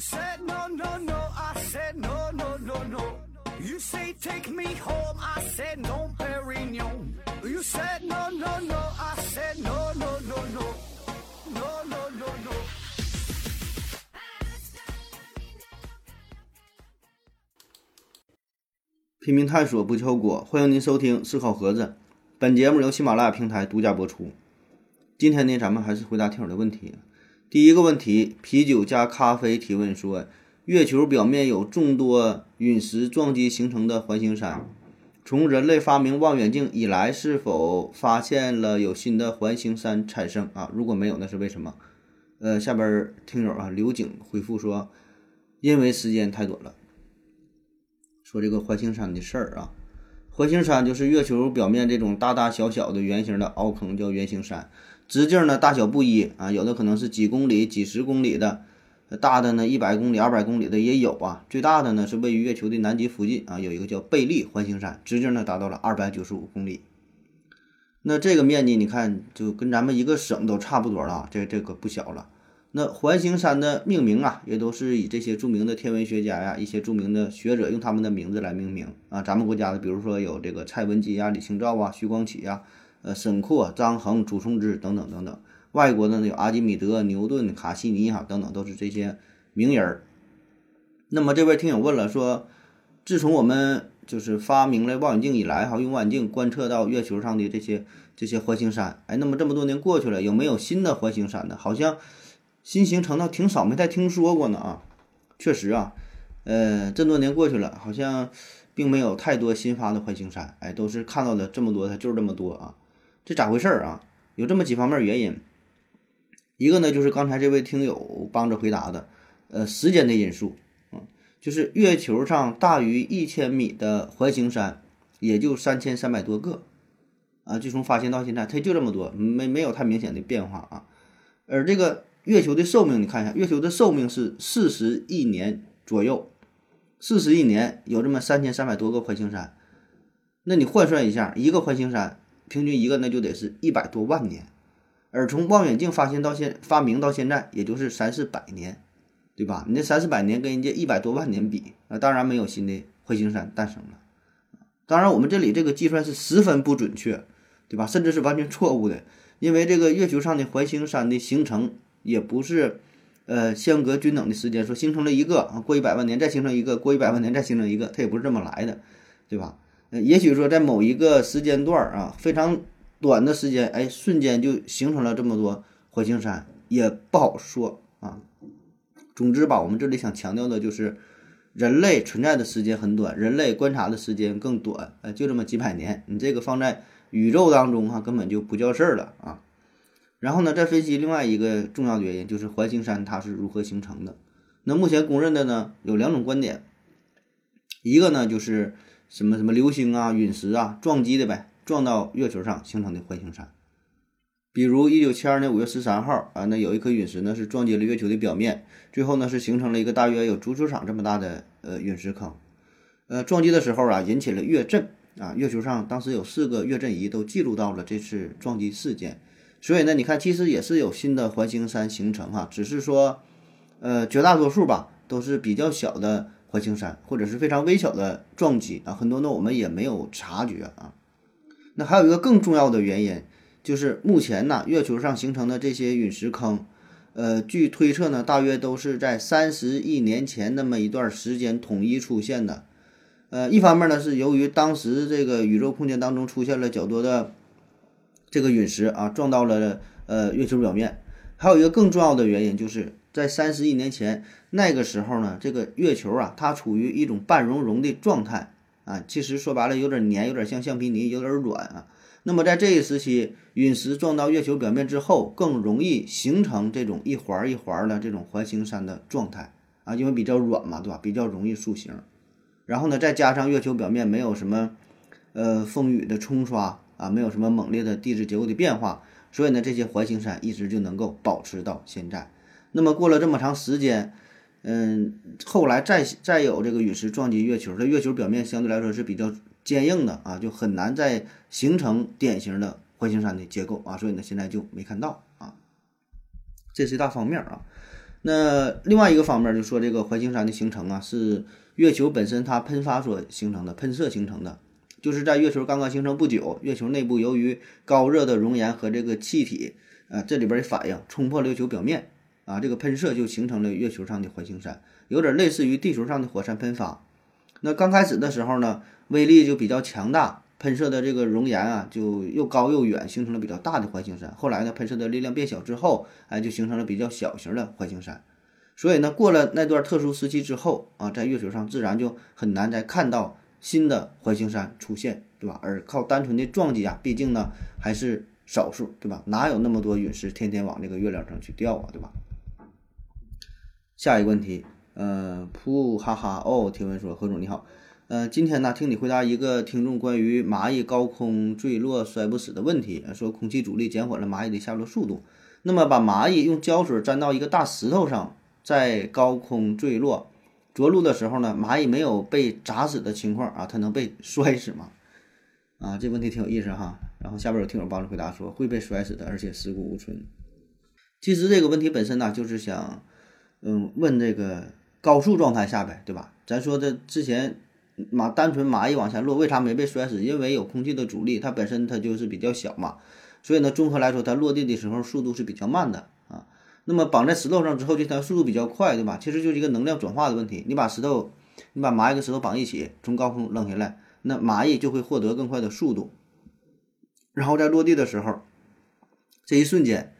said no, no, no. I said no, no, no, no. You say take me home. I said no, Perignon. You said no, no, no. I said no, no, no, no. No, no, no, no. 拼命探索，不计后果。欢迎您收听《思考盒子》，本节目由喜马拉雅平台独家播出。今天呢，咱们还是回答听友的问题。第一个问题，啤酒加咖啡提问说，月球表面有众多陨石撞击形成的环形山，从人类发明望远镜以来，是否发现了有新的环形山产生啊？如果没有，那是为什么？呃，下边听友啊，刘景回复说，因为时间太短了。说这个环形山的事儿啊，环形山就是月球表面这种大大小小的圆形的凹坑，叫圆形山。直径呢大小不一啊，有的可能是几公里、几十公里的，大的呢一百公里、二百公里的也有啊。最大的呢是位于月球的南极附近啊，有一个叫贝利环形山，直径呢达到了二百九十五公里。那这个面积你看就跟咱们一个省都差不多了，这这可不小了。那环形山的命名啊，也都是以这些著名的天文学家呀、一些著名的学者用他们的名字来命名啊。咱们国家的，比如说有这个蔡文姬呀、李清照啊、徐光启呀、呃沈括、张衡、祖冲之等等等等。外国的呢有阿基米德、牛顿、卡西尼哈等等，都是这些名人儿。那么这位听友问了，说自从我们就是发明了望远镜以来，哈，用望远镜观测到月球上的这些这些环形山，哎，那么这么多年过去了，有没有新的环形山呢？好像。新形成的挺少，没太听说过呢啊，确实啊，呃，这么多年过去了，好像并没有太多新发的环形山，哎，都是看到的这么多，它就是这么多啊，这咋回事儿啊？有这么几方面原因，一个呢就是刚才这位听友帮着回答的，呃，时间的因素，嗯，就是月球上大于一千米的环形山也就三千三百多个，啊，就从发现到现在，它就这么多，没没有太明显的变化啊，而这个。月球的寿命，你看一下，月球的寿命是四十亿年左右，四十亿年有这么三千三百多个环形山，那你换算一下，一个环形山平均一个那就得是一百多万年，而从望远镜发现到现发明到现在，也就是三四百年，对吧？你这三四百年跟人家一百多万年比，那当然没有新的环形山诞生了。当然，我们这里这个计算是十分不准确，对吧？甚至是完全错误的，因为这个月球上的环形山的形成。也不是，呃，相隔均等的时间，说形成了一个啊，过一百万年再形成一个，过一百万年再形成一个，它也不是这么来的，对吧？也许说在某一个时间段儿啊，非常短的时间，哎，瞬间就形成了这么多环形山，也不好说啊。总之吧，我们这里想强调的就是，人类存在的时间很短，人类观察的时间更短，哎，就这么几百年，你这个放在宇宙当中哈，根本就不叫事儿了啊。然后呢，再分析另外一个重要的原因，就是环形山它是如何形成的。那目前公认的呢，有两种观点，一个呢就是什么什么流星啊、陨石啊撞击的呗，撞到月球上形成的环形山。比如一九七二年五月十三号啊，那有一颗陨石呢是撞击了月球的表面，最后呢是形成了一个大约有足球场这么大的呃陨石坑。呃，撞击的时候啊，引起了月震啊，月球上当时有四个月震仪都记录到了这次撞击事件。所以呢，你看，其实也是有新的环形山形成哈，只是说，呃，绝大多数吧都是比较小的环形山，或者是非常微小的撞击啊，很多呢我们也没有察觉啊。那还有一个更重要的原因，就是目前呢，月球上形成的这些陨石坑，呃，据推测呢，大约都是在三十亿年前那么一段时间统一出现的。呃，一方面呢，是由于当时这个宇宙空间当中出现了较多的。这个陨石啊撞到了呃月球表面，还有一个更重要的原因，就是在三十亿年前那个时候呢，这个月球啊它处于一种半熔融的状态啊，其实说白了有点黏，有点像橡皮泥，有点软啊。那么在这一时期，陨石撞到月球表面之后，更容易形成这种一环一环的这种环形山的状态啊，因为比较软嘛，对吧？比较容易塑形。然后呢，再加上月球表面没有什么呃风雨的冲刷。啊，没有什么猛烈的地质结构的变化，所以呢，这些环形山一直就能够保持到现在。那么过了这么长时间，嗯，后来再再有这个陨石撞击月球，这月球表面相对来说是比较坚硬的啊，就很难再形成典型的环形山的结构啊，所以呢，现在就没看到啊。这是一大方面啊。那另外一个方面就说这个环形山的形成啊，是月球本身它喷发所形成的，喷射形成的，就是在月球刚刚形成不久，月球内部由于高热的熔岩和这个气体啊这里边的反应冲破了月球表面啊，这个喷射就形成了月球上的环形山，有点类似于地球上的火山喷发。那刚开始的时候呢，威力就比较强大。喷射的这个熔岩啊，就又高又远，形成了比较大的环形山。后来呢，喷射的力量变小之后，哎，就形成了比较小型的环形山。所以呢，过了那段特殊时期之后啊，在月球上自然就很难再看到新的环形山出现，对吧？而靠单纯的撞击啊，毕竟呢还是少数，对吧？哪有那么多陨石天天往这个月亮上去掉啊，对吧？下一个问题，呃，噗哈哈哦，提问说何总你好。呃，今天呢，听你回答一个听众关于蚂蚁高空坠落摔不死的问题，说空气阻力减缓了蚂蚁的下落速度。那么，把蚂蚁用胶水粘到一个大石头上，在高空坠落着陆的时候呢，蚂蚁没有被砸死的情况啊，它能被摔死吗？啊，这问题挺有意思哈。然后下边有听友帮着回答说会被摔死的，而且尸骨无存。其实这个问题本身呢，就是想嗯问这个高速状态下呗，对吧？咱说的之前。蚂单纯蚂蚁往下落，为啥没被摔死？因为有空气的阻力，它本身它就是比较小嘛，所以呢，综合来说，它落地的时候速度是比较慢的啊。那么绑在石头上之后，就它速度比较快，对吧？其实就是一个能量转化的问题。你把石头，你把蚂蚁跟石头绑一起，从高空扔下来，那蚂蚁就会获得更快的速度，然后在落地的时候，这一瞬间，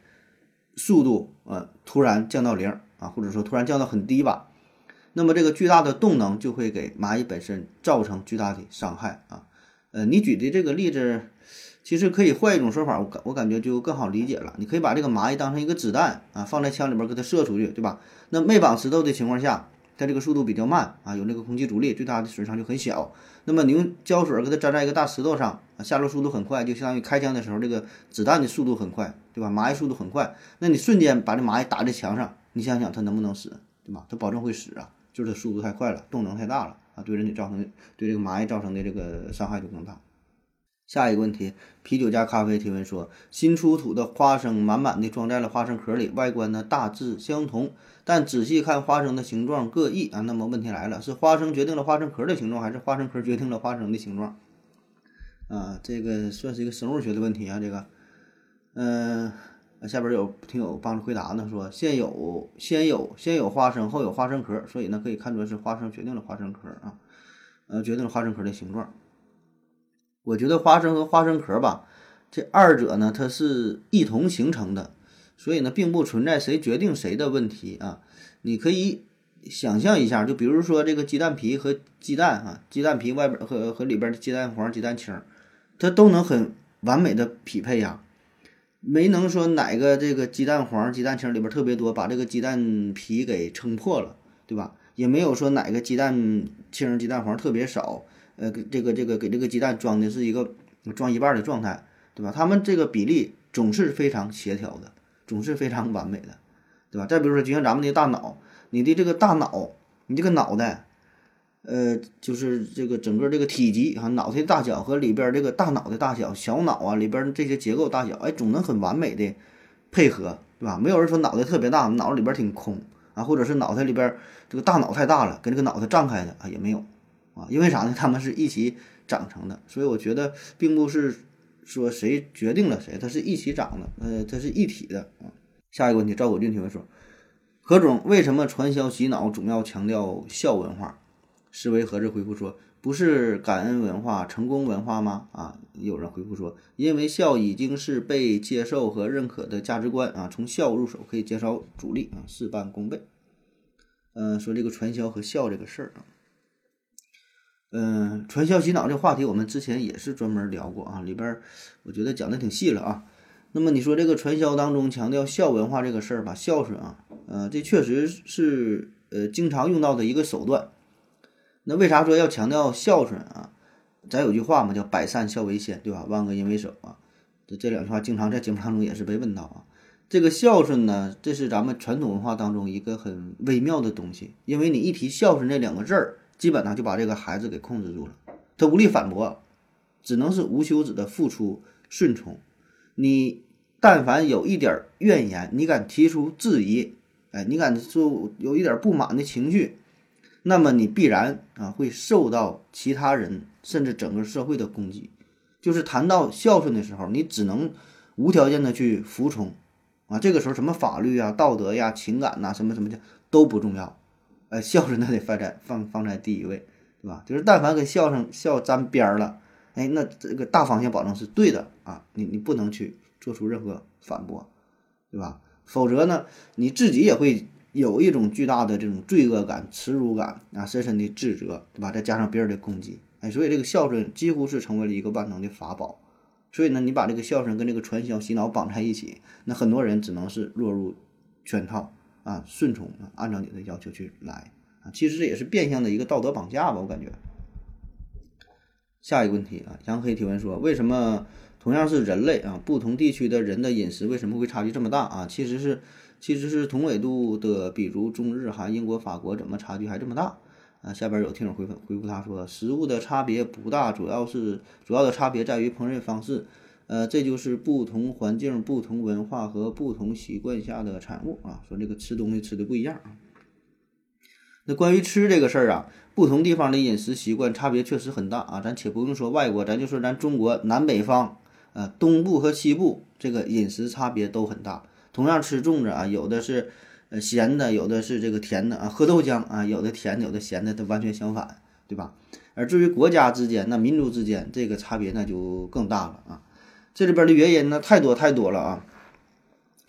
速度呃突然降到零啊，或者说突然降到很低吧。那么这个巨大的动能就会给蚂蚁本身造成巨大的伤害啊，呃，你举的这个例子，其实可以换一种说法，我感我感觉就更好理解了。你可以把这个蚂蚁当成一个子弹啊，放在枪里边给它射出去，对吧？那没绑石头的情况下，它这个速度比较慢啊，有那个空气阻力，最大的损伤就很小。那么你用胶水给它粘在一个大石头上啊，下落速度很快，就相当于开枪的时候这个子弹的速度很快，对吧？蚂蚁速度很快，那你瞬间把这蚂蚁打在墙上，你想想它能不能死，对吧？它保证会死啊。就是它速度太快了，动能太大了啊，对人体造成对这个蚂蚁造成的这个伤害就更大。下一个问题，啤酒加咖啡提问说：新出土的花生满满的装在了花生壳里，外观呢大致相同，但仔细看花生的形状各异啊。那么问题来了，是花生决定了花生壳的形状，还是花生壳决定了花生的形状？啊，这个算是一个生物学的问题啊，这个，嗯。下边有听友帮着回答呢，说先有先有先有花生，后有花生壳，所以呢可以看作是花生决定了花生壳啊，呃决定了花生壳的形状。我觉得花生和花生壳吧，这二者呢它是一同形成的，所以呢并不存在谁决定谁的问题啊。你可以想象一下，就比如说这个鸡蛋皮和鸡蛋啊，鸡蛋皮外边和和里边的鸡蛋黄、鸡蛋清，它都能很完美的匹配呀。没能说哪个这个鸡蛋黄、鸡蛋清里边特别多，把这个鸡蛋皮给撑破了，对吧？也没有说哪个鸡蛋清、鸡蛋黄特别少，呃，这个这个给这个鸡蛋装的是一个装一半的状态，对吧？他们这个比例总是非常协调的，总是非常完美的，对吧？再比如说，就像咱们的大脑，你的这个大脑，你这个脑袋。呃，就是这个整个这个体积啊，脑袋大小和里边这个大脑的大小、小脑啊里边这些结构大小，哎，总能很完美的配合，对吧？没有人说脑袋特别大，脑子里边挺空啊，或者是脑袋里边这个大脑太大了，跟这个脑袋胀开的啊也没有啊，因为啥呢？他们是一起长成的，所以我觉得并不是说谁决定了谁，它是一起长的，呃，它是一体的啊。下一个问题，赵国俊提问说：何总，为什么传销洗脑总要强调孝文化？思维盒子回复说：“不是感恩文化、成功文化吗？”啊，有人回复说：“因为孝已经是被接受和认可的价值观啊，从孝入手可以减少阻力啊，事半功倍。”嗯，说这个传销和孝这个事儿啊，嗯，传销洗脑这话题我们之前也是专门聊过啊，里边我觉得讲的挺细了啊。那么你说这个传销当中强调孝文化这个事儿吧，孝顺啊，呃，这确实是呃经常用到的一个手段。那为啥说要强调孝顺啊？咱有句话嘛，叫“百善孝为先”，对吧？万恶淫为首啊。这这两句话经常在节目当中也是被问到啊。这个孝顺呢，这是咱们传统文化当中一个很微妙的东西，因为你一提孝顺这两个字儿，基本上就把这个孩子给控制住了，他无力反驳，只能是无休止的付出顺从。你但凡有一点怨言，你敢提出质疑，哎，你敢说有一点不满的情绪，那么你必然啊会受到其他人甚至整个社会的攻击。就是谈到孝顺的时候，你只能无条件的去服从啊。这个时候什么法律啊、道德呀、情感呐，什么什么的都不重要，哎，孝顺那得放在放放在第一位，对吧？就是但凡跟孝顺孝沾边儿了，哎，那这个大方向保证是对的啊，你你不能去做出任何反驳，对吧？否则呢，你自己也会有一种巨大的这种罪恶感、耻辱感啊，深深的自责，对吧？再加上别人的攻击，哎，所以这个孝顺几乎是成为了一个万能的法宝。所以呢，你把这个孝顺跟这个传销洗脑绑在一起，那很多人只能是落入圈套啊，顺从，按照你的要求去来啊。其实这也是变相的一个道德绑架吧，我感觉。下一个问题啊，杨黑提问说，为什么？同样是人类啊，不同地区的人的饮食为什么会差距这么大啊？其实是，其实是同纬度的，比如中日韩、英国、法国，怎么差距还这么大啊？下边有听友回复回复他说，食物的差别不大，主要是主要的差别在于烹饪方式，呃，这就是不同环境、不同文化和不同习惯下的产物啊。说这个吃东西吃的不一样啊。那关于吃这个事儿啊，不同地方的饮食习惯差别确实很大啊。咱且不用说外国，咱就说咱中国南北方。呃，东部和西部这个饮食差别都很大。同样吃粽子啊，有的是呃咸的，有的是这个甜的啊。喝豆浆啊，有的甜的，有的咸的，它完全相反，对吧？而至于国家之间、那民族之间，这个差别那就更大了啊。这里边的原因呢，太多太多了啊，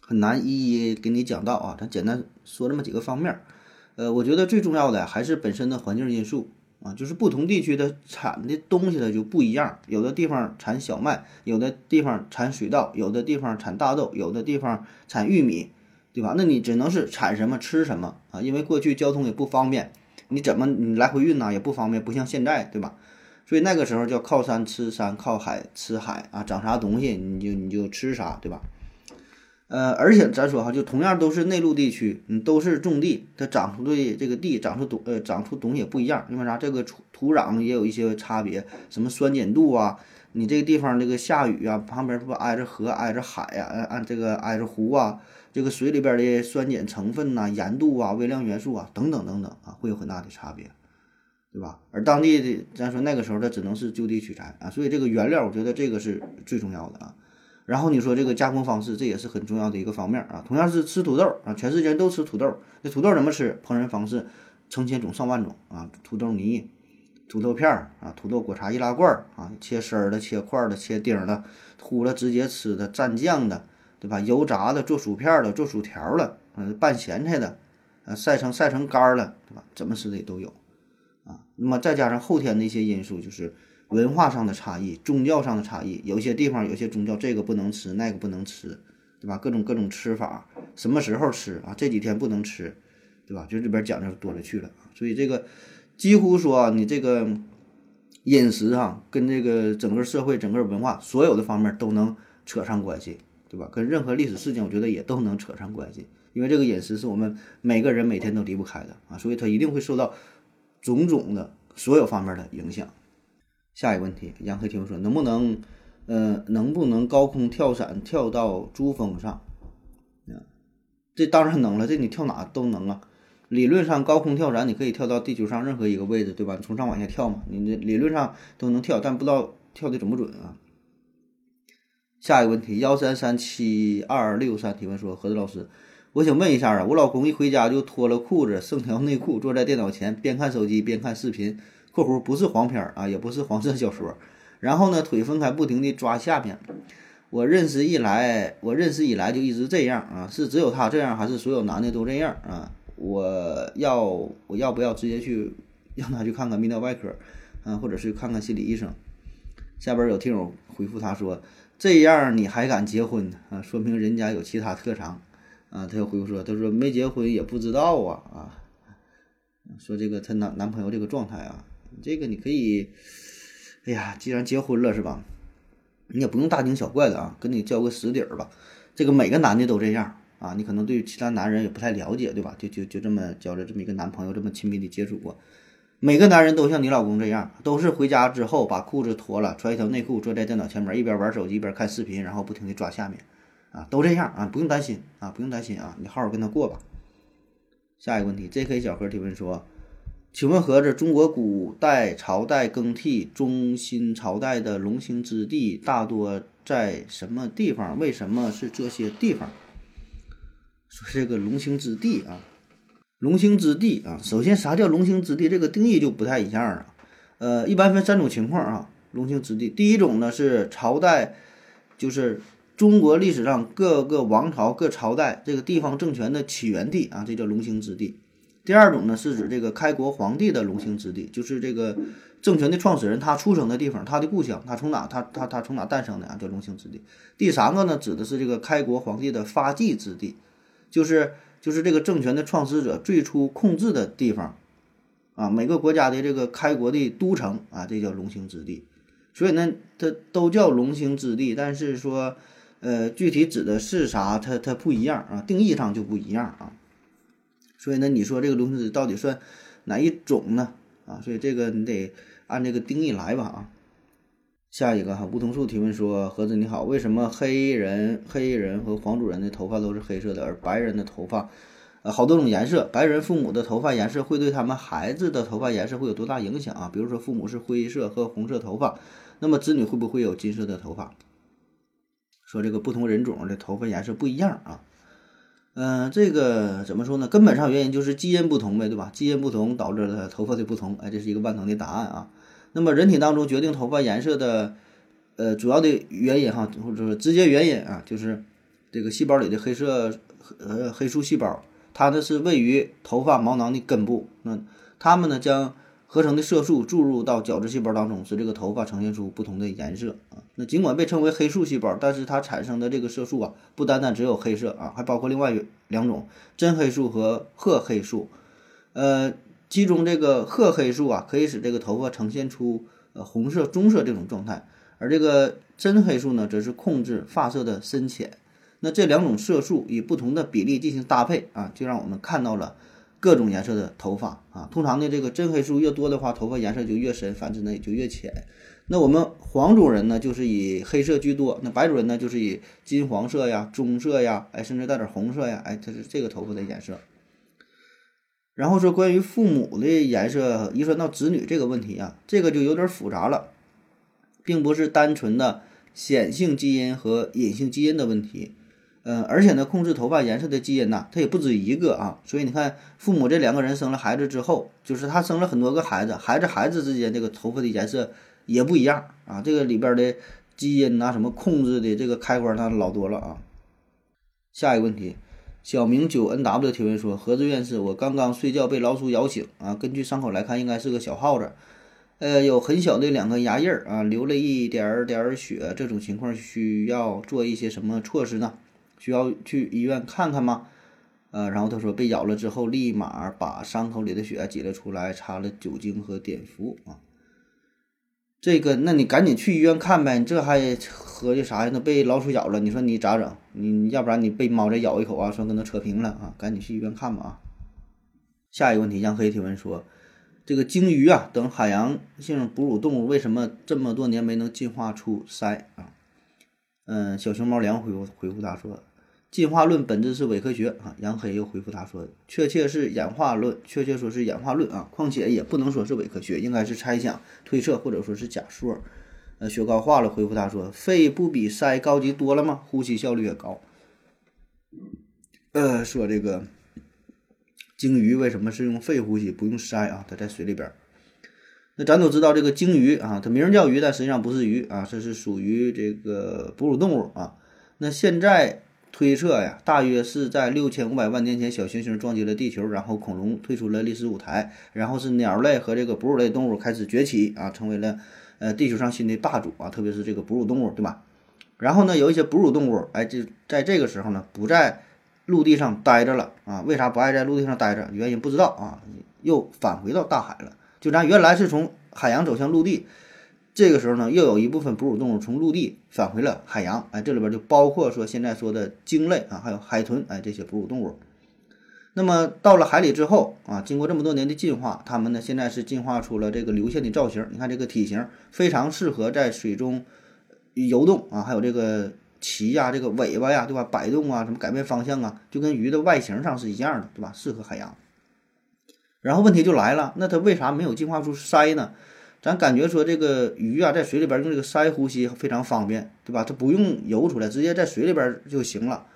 很难一一给你讲到啊。咱简单说这么几个方面。呃，我觉得最重要的还是本身的环境因素。啊，就是不同地区的产的东西呢就不一样，有的地方产小麦，有的地方产水稻，有的地方产大豆，有的地方产玉米，对吧？那你只能是产什么吃什么啊，因为过去交通也不方便，你怎么你来回运呐也不方便，不像现在，对吧？所以那个时候叫靠山吃山，靠海吃海啊，长啥东西你就你就吃啥，对吧？呃，而且咱说哈，就同样都是内陆地区，嗯，都是种地，它长出的这个地长出东呃长出东西也不一样，因为啥？这个土土壤也有一些差别，什么酸碱度啊，你这个地方这个下雨啊，旁边不挨着河挨着海呀，按按这个挨着湖啊，这个水里边的酸碱成分呐、盐度啊、微量元素啊等等等等啊，会有很大的差别，对吧？而当地的咱说那个时候它只能是就地取材啊，所以这个原料我觉得这个是最重要的啊。然后你说这个加工方式，这也是很重要的一个方面啊。同样是吃土豆啊，全世界人都吃土豆，这土豆怎么吃？烹饪方式成千种上万种啊，土豆泥、土豆片儿啊，土豆果茶易拉罐啊，切丝儿的、切块的、切丁的，糊了直接吃的、蘸酱的，对吧？油炸的、做薯片的、做薯条的，嗯，拌咸菜的，啊，晒成晒成干儿了，对吧？怎么吃的也都有啊。那么再加上后天的一些因素，就是。文化上的差异，宗教上的差异，有些地方有些宗教这个不能吃，那个不能吃，对吧？各种各种吃法，什么时候吃啊？这几天不能吃，对吧？就这边讲究多了去了所以这个几乎说啊你这个饮食哈，跟这个整个社会、整个文化所有的方面都能扯上关系，对吧？跟任何历史事件，我觉得也都能扯上关系，因为这个饮食是我们每个人每天都离不开的啊，所以它一定会受到种种的所有方面的影响。下一个问题，杨黑听说能不能，呃，能不能高空跳伞跳到珠峰上？啊，这当然能了，这你跳哪都能啊。理论上高空跳伞你可以跳到地球上任何一个位置，对吧？从上往下跳嘛，你这理论上都能跳，但不知道跳的准不准啊。下一个问题，幺三三七二六三提问说，何子老师，我想问一下啊，我老公一回家就脱了裤子，剩条内裤，坐在电脑前边看手机边看视频。括弧不是黄片儿啊，也不是黄色小说，然后呢，腿分开，不停地抓下面。我认识以来，我认识以来就一直这样啊，是只有他这样，还是所有男的都这样啊？我要我要不要直接去让他去看看泌尿外科，啊，或者是看看心理医生？下边有听友回复他说：“这样你还敢结婚啊？说明人家有其他特长啊。”他又回复说：“他说没结婚也不知道啊啊，说这个她男男朋友这个状态啊。”你这个你可以，哎呀，既然结婚了是吧？你也不用大惊小怪的啊，跟你交个实底儿吧。这个每个男的都这样啊，你可能对其他男人也不太了解，对吧？就就就这么交了这么一个男朋友，这么亲密的接触过。每个男人都像你老公这样，都是回家之后把裤子脱了，穿一条内裤，坐在电脑前面，一边玩手机一边看视频，然后不停的抓下面，啊，都这样啊，不用担心啊，不用担心啊，你好好跟他过吧。下一个问题，J.K. 小何提问说：“请问盒子，中国古代朝代更替中心朝代的龙兴之地大多在什么地方？为什么是这些地方？”说这个龙兴之地啊，龙兴之地啊，首先啥叫龙兴之地？这个定义就不太一样了。呃，一般分三种情况啊，龙兴之地，第一种呢是朝代，就是中国历史上各个王朝、各朝代这个地方政权的起源地啊，这叫龙兴之地。第二种呢是指这个开国皇帝的龙兴之地，就是这个政权的创始人他出生的地方，他的故乡，他从哪他他他从哪诞生的啊，叫龙兴之地。第三个呢指的是这个开国皇帝的发迹之地，就是就是这个政权的创始者最初控制的地方。啊，每个国家的这个开国的都城啊，这叫龙兴之地，所以呢，它都叫龙兴之地，但是说，呃，具体指的是啥，它它不一样啊，定义上就不一样啊。所以呢，你说这个龙兴之地到底算哪一种呢？啊，所以这个你得按这个定义来吧啊。下一个哈，梧桐树提问说：盒子你好，为什么黑人黑人和黄种人的头发都是黑色的，而白人的头发？呃，好多种颜色，白人父母的头发颜色会对他们孩子的头发颜色会有多大影响啊？比如说，父母是灰色和红色头发，那么子女会不会有金色的头发？说这个不同人种的头发颜色不一样啊。嗯，这个怎么说呢？根本上原因就是基因不同呗，对吧？基因不同导致了头发的不同，哎，这是一个万能的答案啊。那么人体当中决定头发颜色的，呃，主要的原因哈，或者说直接原因啊，就是这个细胞里的黑色呃黑素细胞。它呢是位于头发毛囊的根部，那它们呢将合成的色素注入到角质细胞当中，使这个头发呈现出不同的颜色啊。那尽管被称为黑素细胞，但是它产生的这个色素啊，不单单只有黑色啊，还包括另外两种真黑素和褐黑素。呃，其中这个褐黑素啊，可以使这个头发呈现出呃红色、棕色这种状态，而这个真黑素呢，则是控制发色的深浅。那这两种色素以不同的比例进行搭配啊，就让我们看到了各种颜色的头发啊。通常呢，这个真黑素越多的话，头发颜色就越深，反之呢也就越浅。那我们黄种人呢，就是以黑色居多；那白种人呢，就是以金黄色呀、棕色呀，哎，甚至带点红色呀，哎，它是这个头发的颜色。然后说关于父母的颜色遗传到子女这个问题啊，这个就有点复杂了，并不是单纯的显性基因和隐性基因的问题。嗯，而且呢，控制头发颜色的基因呐，它也不止一个啊。所以你看，父母这两个人生了孩子之后，就是他生了很多个孩子，孩子孩子之间这个头发的颜色也不一样啊。这个里边的基因呐，什么控制的这个开关它老多了啊。下一个问题，小明九 N W 提问说：何志院士，我刚刚睡觉被老鼠咬醒啊，根据伤口来看，应该是个小耗子，呃，有很小的两个牙印儿啊，流了一点点血，这种情况需要做一些什么措施呢？需要去医院看看吗？呃，然后他说被咬了之后，立马把伤口里的血挤了出来，擦了酒精和碘伏啊。这个，那你赶紧去医院看呗，你这还合计啥呀？那被老鼠咬了，你说你咋整？你要不然你被猫再咬一口啊，算跟它扯平了啊，赶紧去医院看吧啊。下一个问题，杨黑提问说，这个鲸鱼啊等海洋性哺乳动物为什么这么多年没能进化出鳃啊？嗯，小熊猫粮回复回复他说。进化论本质是伪科学啊！杨黑又回复他说：“确切是演化论，确切说是演化论啊！况且也不能说是伪科学，应该是猜想、推测或者说是假说。”呃，雪糕化了回复他说：“肺不比鳃高级多了吗？呼吸效率也高。”呃，说这个鲸鱼为什么是用肺呼吸不用鳃啊？它在水里边。那咱都知道这个鲸鱼啊，它名叫鱼，但实际上不是鱼啊，这是属于这个哺乳动物啊。那现在。推测呀，大约是在六千五百万年前，小行星撞击了地球，然后恐龙退出了历史舞台，然后是鸟类和这个哺乳类动物开始崛起啊，成为了呃地球上新的霸主啊，特别是这个哺乳动物，对吧？然后呢，有一些哺乳动物，哎，就在这个时候呢，不在陆地上待着了啊。为啥不爱在陆地上待着？原因不知道啊，又返回到大海了。就咱原来是从海洋走向陆地。这个时候呢，又有一部分哺乳动物从陆地返回了海洋，哎，这里边就包括说现在说的鲸类啊，还有海豚，哎，这些哺乳动物。那么到了海里之后啊，经过这么多年的进化，它们呢现在是进化出了这个流线的造型。你看这个体型非常适合在水中游动啊，还有这个鳍呀、这个尾巴呀，对吧？摆动啊，什么改变方向啊，就跟鱼的外形上是一样的，对吧？适合海洋。然后问题就来了，那它为啥没有进化出鳃呢？咱感觉说这个鱼啊，在水里边用这个鳃呼吸非常方便，对吧？它不用游出来，直接在水里边就行了。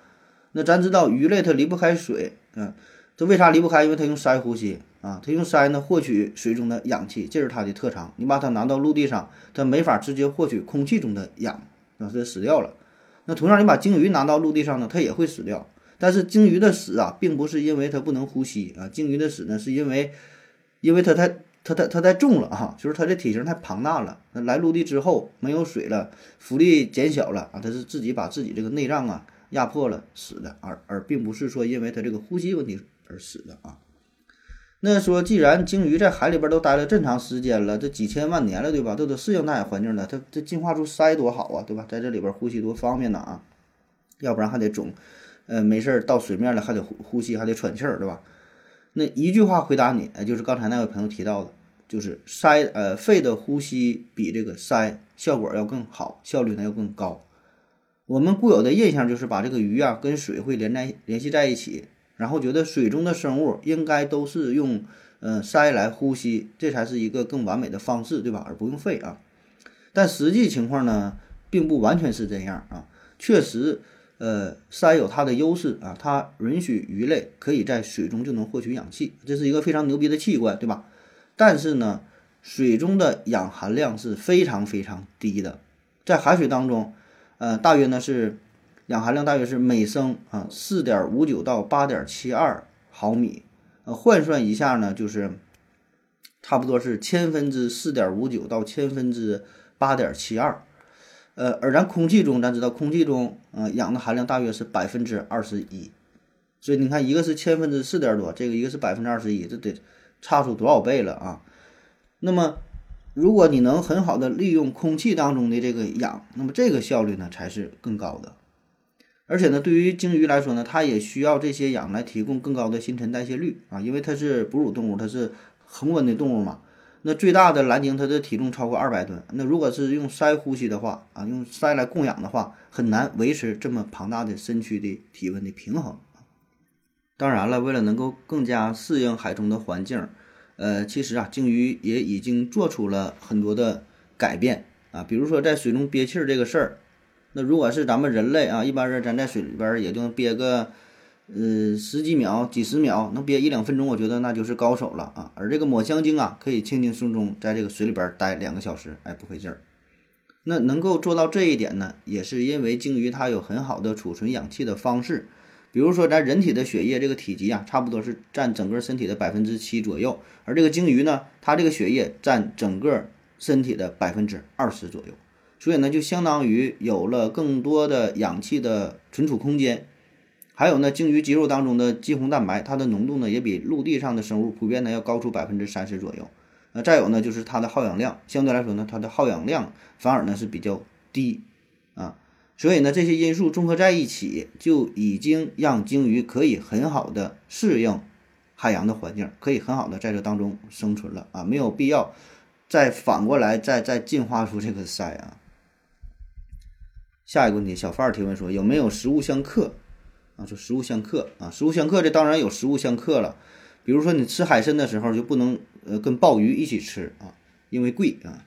那咱知道鱼类它离不开水，嗯，这为啥离不开？因为它用鳃呼吸啊，它用鳃呢获取水中的氧气，这是它的特长。你把它拿到陆地上，它没法直接获取空气中的氧，那它死掉了。那同样，你把鲸鱼拿到陆地上呢，它也会死掉。但是鲸鱼的死啊，并不是因为它不能呼吸啊，鲸鱼的死呢，是因为，因为它太。它它它太重了啊，就是它的体型太庞大了。那来陆地之后没有水了，浮力减小了啊，它是自己把自己这个内脏啊压迫了死的，而而并不是说因为它这个呼吸问题而死的啊。那说既然鲸鱼在海里边都待了这么长时间了，这几千万年了，对吧？都得适应大海环境了，它这进化出鳃多好啊，对吧？在这里边呼吸多方便呐啊，要不然还得总，呃，没事儿到水面了还得呼呼吸还得喘气儿，对吧？那一句话回答你，就是刚才那位朋友提到的。就是鳃，呃，肺的呼吸比这个鳃效果要更好，效率呢要更高。我们固有的印象就是把这个鱼啊跟水会连在联系在一起，然后觉得水中的生物应该都是用，呃，鳃来呼吸，这才是一个更完美的方式，对吧？而不用肺啊。但实际情况呢，并不完全是这样啊。确实，呃，鳃有它的优势啊，它允许鱼类可以在水中就能获取氧气，这是一个非常牛逼的器官，对吧？但是呢，水中的氧含量是非常非常低的，在海水当中，呃，大约呢是氧含量大约是每升啊四点五九到八点七二毫米，呃，换算一下呢，就是差不多是千分之四点五九到千分之八点七二，呃，而咱空气中，咱知道空气中，呃，氧的含量大约是百分之二十一，所以你看，一个是千分之四点多，这个一个是百分之二十一，这得。差出多少倍了啊？那么，如果你能很好的利用空气当中的这个氧，那么这个效率呢才是更高的。而且呢，对于鲸鱼来说呢，它也需要这些氧来提供更高的新陈代谢率啊，因为它是哺乳动物，它是恒温的动物嘛。那最大的蓝鲸它的体重超过二百吨，那如果是用鳃呼吸的话啊，用鳃来供氧的话，很难维持这么庞大的身躯的体温的平衡。当然了，为了能够更加适应海中的环境，呃，其实啊，鲸鱼也已经做出了很多的改变啊，比如说在水中憋气儿这个事儿，那如果是咱们人类啊，一般人咱在水里边也就能憋个呃十几秒、几十秒，能憋一两分钟，我觉得那就是高手了啊。而这个抹香鲸啊，可以轻轻松松在这个水里边待两个小时，哎，不费劲儿。那能够做到这一点呢，也是因为鲸鱼它有很好的储存氧气的方式。比如说，咱人体的血液这个体积啊，差不多是占整个身体的百分之七左右，而这个鲸鱼呢，它这个血液占整个身体的百分之二十左右，所以呢，就相当于有了更多的氧气的存储空间。还有呢，鲸鱼肌肉当中的肌红蛋白，它的浓度呢，也比陆地上的生物普遍呢要高出百分之三十左右。那再有呢，就是它的耗氧量，相对来说呢，它的耗氧量反而呢是比较低啊。所以呢，这些因素综合在一起，就已经让鲸鱼可以很好的适应海洋的环境，可以很好的在这当中生存了啊，没有必要再反过来再再进化出这个鳃啊。下一个问题，小范儿提问说，有没有食物相克啊？说食物相克啊，食物相克这当然有食物相克了，比如说你吃海参的时候就不能呃跟鲍鱼一起吃啊，因为贵啊。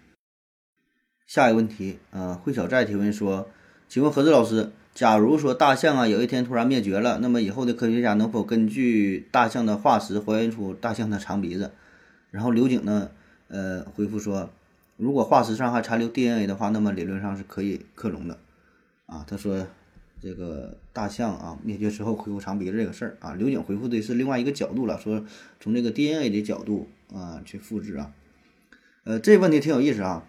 下一个问题，呃，惠小寨提问说。请问何志老师，假如说大象啊有一天突然灭绝了，那么以后的科学家能否根据大象的化石还原出大象的长鼻子？然后刘景呢，呃，回复说，如果化石上还残留 DNA 的话，那么理论上是可以克隆的。啊，他说这个大象啊灭绝之后恢复长鼻子这个事儿啊，刘景回复的是另外一个角度了，说从这个 DNA 的角度啊去复制啊，呃，这问题挺有意思啊。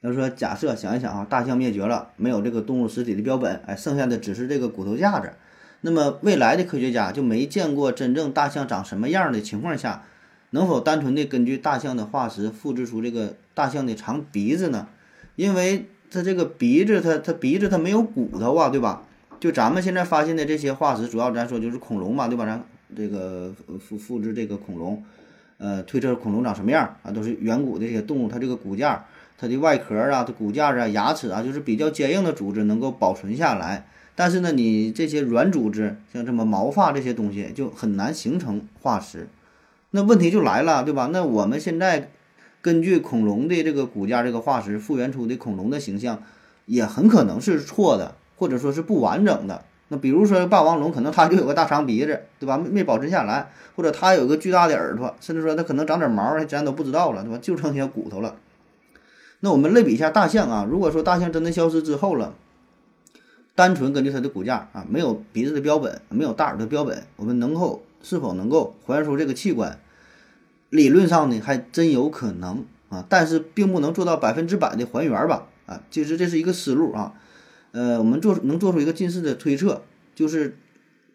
要说假设想一想啊，大象灭绝了，没有这个动物尸体的标本，哎，剩下的只是这个骨头架子。那么未来的科学家就没见过真正大象长什么样的情况下，能否单纯的根据大象的化石复制出这个大象的长鼻子呢？因为它这个鼻子，它它鼻子它没有骨头啊，对吧？就咱们现在发现的这些化石，主要咱说就是恐龙嘛，对吧？咱这个复复制这个恐龙，呃，推测恐龙长什么样啊，都是远古的这些动物，它这个骨架。它的外壳啊，它骨架啊，牙齿啊，就是比较坚硬的组织能够保存下来。但是呢，你这些软组织，像这么毛发这些东西，就很难形成化石。那问题就来了，对吧？那我们现在根据恐龙的这个骨架、这个化石复原出的恐龙的形象，也很可能是错的，或者说是不完整的。那比如说霸王龙，可能它就有个大长鼻子，对吧？没没保存下来，或者它有个巨大的耳朵，甚至说它可能长点毛，咱都不知道了，对吧？就剩下骨头了。那我们类比一下大象啊，如果说大象真的消失之后了，单纯根据它的骨架啊，没有鼻子的标本，没有大耳朵标本，我们能够是否能够还原出这个器官？理论上呢，还真有可能啊，但是并不能做到百分之百的还原吧？啊，其实这是一个思路啊。呃，我们做能做出一个近似的推测，就是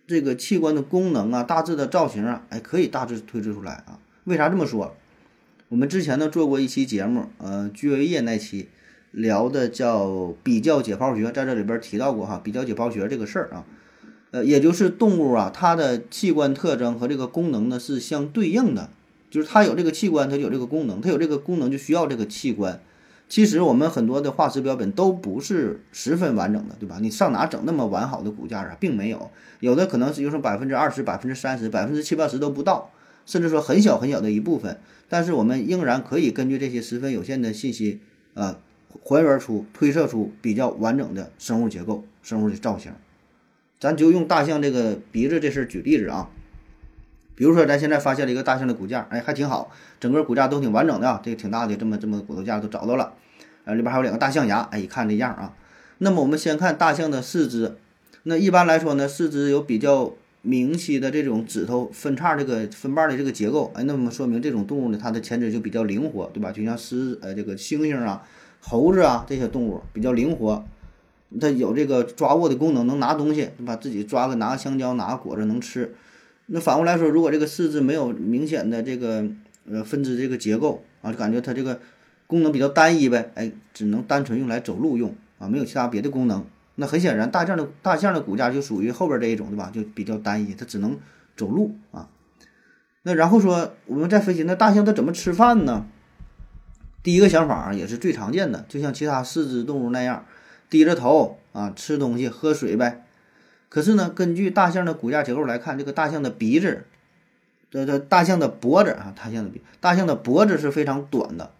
这个器官的功能啊，大致的造型啊，哎，可以大致推测出来啊。为啥这么说？我们之前呢做过一期节目，呃，居维叶那期聊的叫比较解剖学，在这里边提到过哈，比较解剖学这个事儿啊，呃，也就是动物啊，它的器官特征和这个功能呢是相对应的，就是它有这个器官，它有这个功能，它有这个功能就需要这个器官。其实我们很多的化石标本都不是十分完整的，对吧？你上哪整那么完好的骨架啊？并没有，有的可能是就剩百分之二十、百分之三十、百分之七八十都不到，甚至说很小很小的一部分。但是我们仍然可以根据这些十分有限的信息，呃，还原出、推测出比较完整的生物结构、生物的造型。咱就用大象这个鼻子这事儿举例子啊，比如说咱现在发现了一个大象的骨架，哎，还挺好，整个骨架都挺完整的啊，这个挺大的，这么这么骨头架都找到了。呃，里边还有两个大象牙，哎，一看这样啊。那么我们先看大象的四肢，那一般来说呢，四肢有比较明晰的这种指头分叉这个分瓣的这个结构，哎，那么说明这种动物呢，它的前肢就比较灵活，对吧？就像狮呃这个猩猩啊、猴子啊这些动物比较灵活，它有这个抓握的功能，能拿东西，对吧？自己抓个拿个香蕉、拿个果子能吃。那反过来说，如果这个四肢没有明显的这个呃分支这个结构啊，就感觉它这个。功能比较单一呗，哎，只能单纯用来走路用啊，没有其他别的功能。那很显然，大象的大象的骨架就属于后边这一种，对吧？就比较单一，它只能走路啊。那然后说，我们再分析，那大象它怎么吃饭呢？第一个想法也是最常见的，就像其他四肢动物那样，低着头啊吃东西喝水呗。可是呢，根据大象的骨架结构来看，这个大象的鼻子，这这大象的脖子啊，大象的鼻，大象的脖子是非常短的。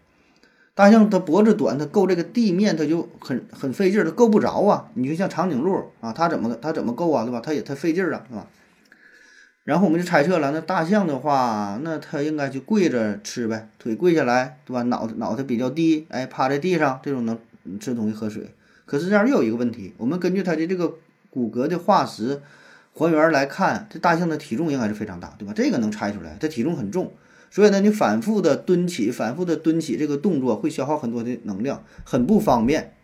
大象它脖子短，它够这个地面，它就很很费劲儿，它够不着啊。你就像长颈鹿啊，它怎么它怎么够啊，对吧？它也它费劲儿啊，是吧？然后我们就猜测了，那大象的话，那它应该就跪着吃呗，腿跪下来，对吧？脑脑袋比较低，哎，趴在地上，这种能吃东西喝水。可是这样又有一个问题，我们根据它的这个骨骼的化石还原来看，这大象的体重应该是非常大，对吧？这个能猜出来，它体重很重。所以呢，你反复的蹲起，反复的蹲起这个动作会消耗很多的能量，很不方便。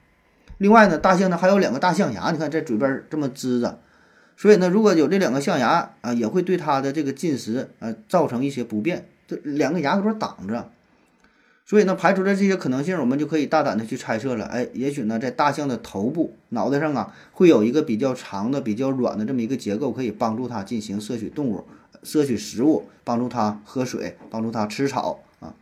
另外呢，大象呢还有两个大象牙，你看在嘴边这么支着，所以呢，如果有这两个象牙啊，也会对它的这个进食啊造成一些不便。这两个牙搁这挡着，所以呢，排除了这些可能性，我们就可以大胆的去猜测了。哎，也许呢，在大象的头部、脑袋上啊，会有一个比较长的、比较软的这么一个结构，可以帮助它进行摄取动物。摄取食物，帮助它喝水，帮助它吃草啊。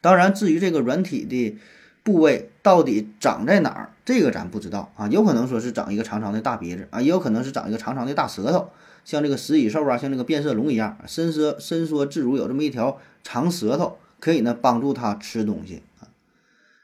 当然，至于这个软体的部位到底长在哪儿，这个咱不知道啊。有可能说是长一个长长的大鼻子啊，也有可能是长一个长长的大舌头，像这个食蚁兽啊，像这个变色龙一样，伸缩伸缩自如，有这么一条长舌头，可以呢帮助它吃东西啊。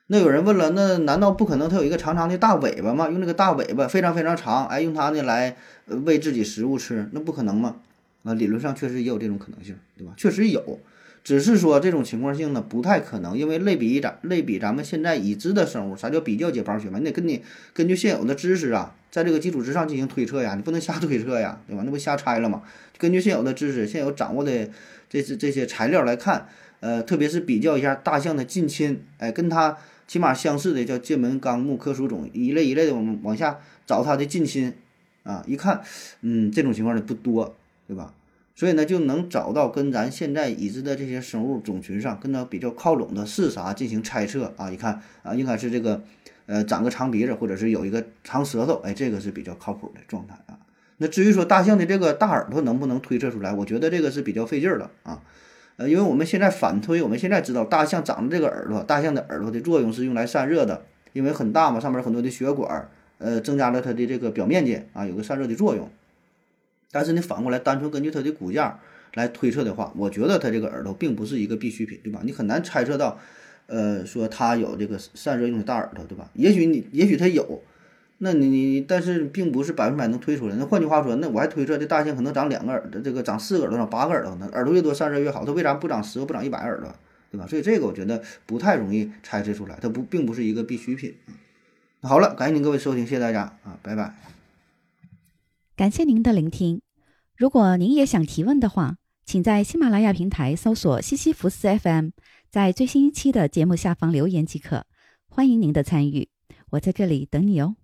那有人问了，那难道不可能它有一个长长的大尾巴吗？用这个大尾巴非常非常长，哎，用它呢来喂自己食物吃，那不可能吗？啊，理论上确实也有这种可能性，对吧？确实有，只是说这种情况性呢不太可能，因为类比咱类比咱们现在已知的生物，啥叫比较解剖学嘛？你得跟你根据现有的知识啊，在这个基础之上进行推测呀，你不能瞎推测呀，对吧？那不瞎猜了吗？根据现有的知识、现有掌握的这这这些材料来看，呃，特别是比较一下大象的近亲，哎，跟它起码相似的叫剑门纲目科属种一类一类的，我们往下找它的近亲啊，一看，嗯，这种情况的不多。对吧？所以呢，就能找到跟咱现在已知的这些生物种群上跟它比较靠拢的是啥进行猜测啊？一看啊，应该是这个，呃，长个长鼻子，或者是有一个长舌头，哎，这个是比较靠谱的状态啊。那至于说大象的这个大耳朵能不能推测出来，我觉得这个是比较费劲儿的啊。呃，因为我们现在反推，我们现在知道大象长的这个耳朵，大象的耳朵的作用是用来散热的，因为很大嘛，上面很多的血管，呃，增加了它的这个表面积啊，有个散热的作用。但是你反过来单纯根据它的骨架来推测的话，我觉得它这个耳朵并不是一个必需品，对吧？你很难猜测到，呃，说它有这个散热用的大耳朵，对吧？也许你，也许它有，那你你，但是并不是百分百能推出来。那换句话说，那我还推测这大象可能长两个耳朵，这个长四个耳朵，长八个耳朵呢？耳朵越多散热越好，它为啥不长十个，不长一百耳朵，对吧？所以这个我觉得不太容易猜测出来，它不并不是一个必需品。好了，感谢您各位收听，谢谢大家啊，拜拜。感谢您的聆听。如果您也想提问的话，请在喜马拉雅平台搜索“西西弗斯 FM”，在最新一期的节目下方留言即可。欢迎您的参与，我在这里等你哦。